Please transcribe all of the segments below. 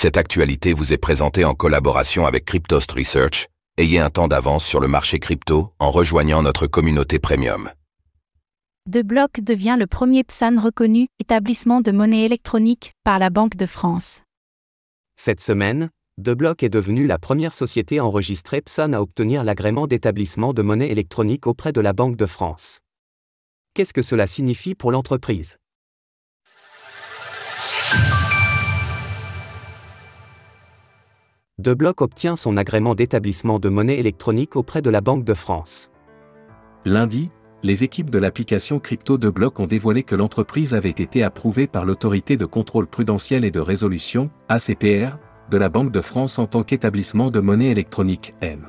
Cette actualité vous est présentée en collaboration avec Cryptost Research. Ayez un temps d'avance sur le marché crypto en rejoignant notre communauté premium. DeBlock devient le premier PSAN reconnu, établissement de monnaie électronique, par la Banque de France. Cette semaine, DeBlock est devenue la première société enregistrée PSAN à obtenir l'agrément d'établissement de monnaie électronique auprès de la Banque de France. Qu'est-ce que cela signifie pour l'entreprise? DeBlock obtient son agrément d'établissement de monnaie électronique auprès de la Banque de France. Lundi, les équipes de l'application crypto de Block ont dévoilé que l'entreprise avait été approuvée par l'autorité de contrôle prudentiel et de résolution, ACPR, de la Banque de France en tant qu'établissement de monnaie électronique M.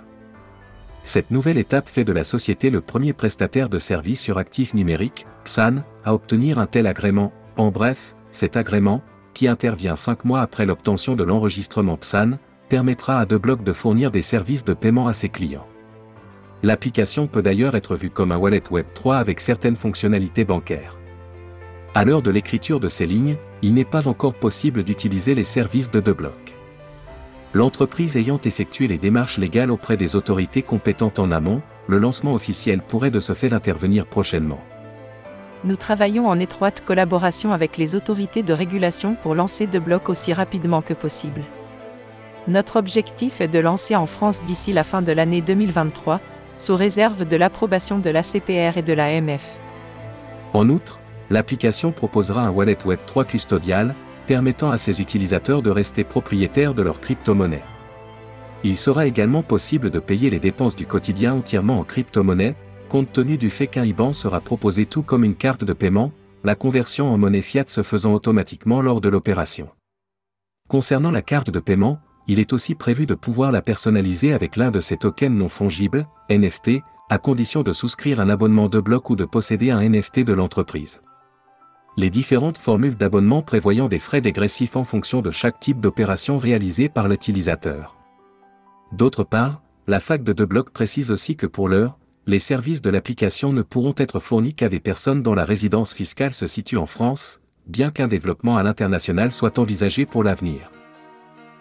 Cette nouvelle étape fait de la société le premier prestataire de services sur actifs numériques, PSAN, à obtenir un tel agrément. En bref, cet agrément, qui intervient cinq mois après l'obtention de l'enregistrement PSAN, permettra à DeBlock de fournir des services de paiement à ses clients. L'application peut d'ailleurs être vue comme un wallet Web3 avec certaines fonctionnalités bancaires. À l'heure de l'écriture de ces lignes, il n'est pas encore possible d'utiliser les services de DeBlock. L'entreprise ayant effectué les démarches légales auprès des autorités compétentes en amont, le lancement officiel pourrait de ce fait intervenir prochainement. Nous travaillons en étroite collaboration avec les autorités de régulation pour lancer DeBlock aussi rapidement que possible. Notre objectif est de lancer en France d'ici la fin de l'année 2023, sous réserve de l'approbation de l'ACPR et de l'AMF. En outre, l'application proposera un wallet Web 3 custodial, permettant à ses utilisateurs de rester propriétaires de leur crypto-monnaie. Il sera également possible de payer les dépenses du quotidien entièrement en crypto-monnaie, compte tenu du fait qu'un IBAN sera proposé tout comme une carte de paiement, la conversion en monnaie fiat se faisant automatiquement lors de l'opération. Concernant la carte de paiement, il est aussi prévu de pouvoir la personnaliser avec l'un de ces tokens non fongibles, NFT, à condition de souscrire un abonnement de bloc ou de posséder un NFT de l'entreprise. Les différentes formules d'abonnement prévoyant des frais dégressifs en fonction de chaque type d'opération réalisée par l'utilisateur. D'autre part, la fac de DeBlock précise aussi que pour l'heure, les services de l'application ne pourront être fournis qu'à des personnes dont la résidence fiscale se situe en France, bien qu'un développement à l'international soit envisagé pour l'avenir.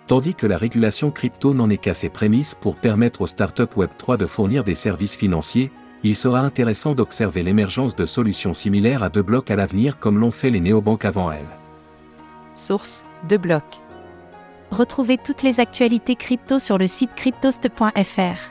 Tandis que la régulation crypto n'en est qu'à ses prémices pour permettre aux startups Web3 de fournir des services financiers, il sera intéressant d'observer l'émergence de solutions similaires à DeBlock à l'avenir comme l'ont fait les néobanques avant elles. Source DeBlock. Retrouvez toutes les actualités crypto sur le site cryptost.fr.